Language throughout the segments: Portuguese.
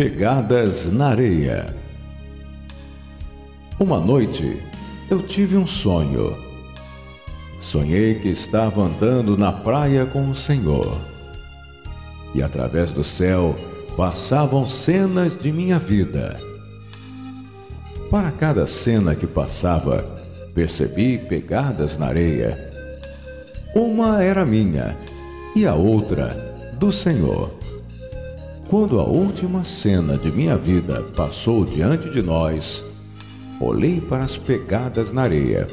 Pegadas na areia. Uma noite eu tive um sonho. Sonhei que estava andando na praia com o Senhor. E através do céu passavam cenas de minha vida. Para cada cena que passava, percebi pegadas na areia. Uma era minha e a outra do Senhor. Quando a última cena de minha vida passou diante de nós, olhei para as pegadas na areia.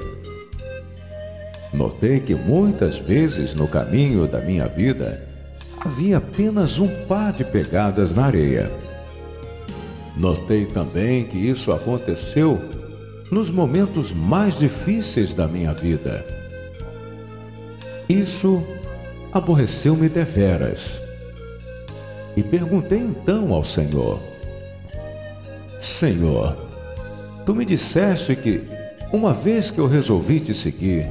Notei que muitas vezes no caminho da minha vida havia apenas um par de pegadas na areia. Notei também que isso aconteceu nos momentos mais difíceis da minha vida. Isso aborreceu-me deveras e perguntei então ao Senhor: Senhor, tu me disseste que, uma vez que eu resolvi te seguir,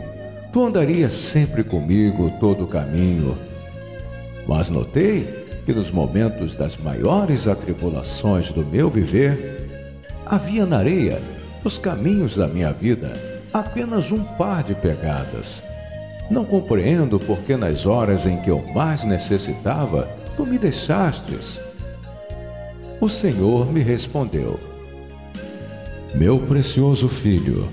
tu andarias sempre comigo todo o caminho. Mas notei que nos momentos das maiores atribulações do meu viver, havia na areia, nos caminhos da minha vida, apenas um par de pegadas. Não compreendo porque nas horas em que eu mais necessitava, tu me deixastes? O Senhor me respondeu: Meu precioso filho,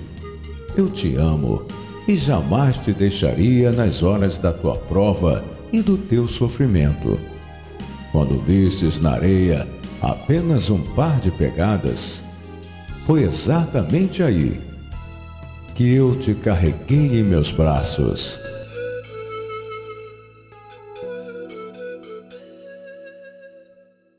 eu te amo e jamais te deixaria nas horas da tua prova e do teu sofrimento. Quando vistes na areia apenas um par de pegadas, foi exatamente aí que eu te carreguei em meus braços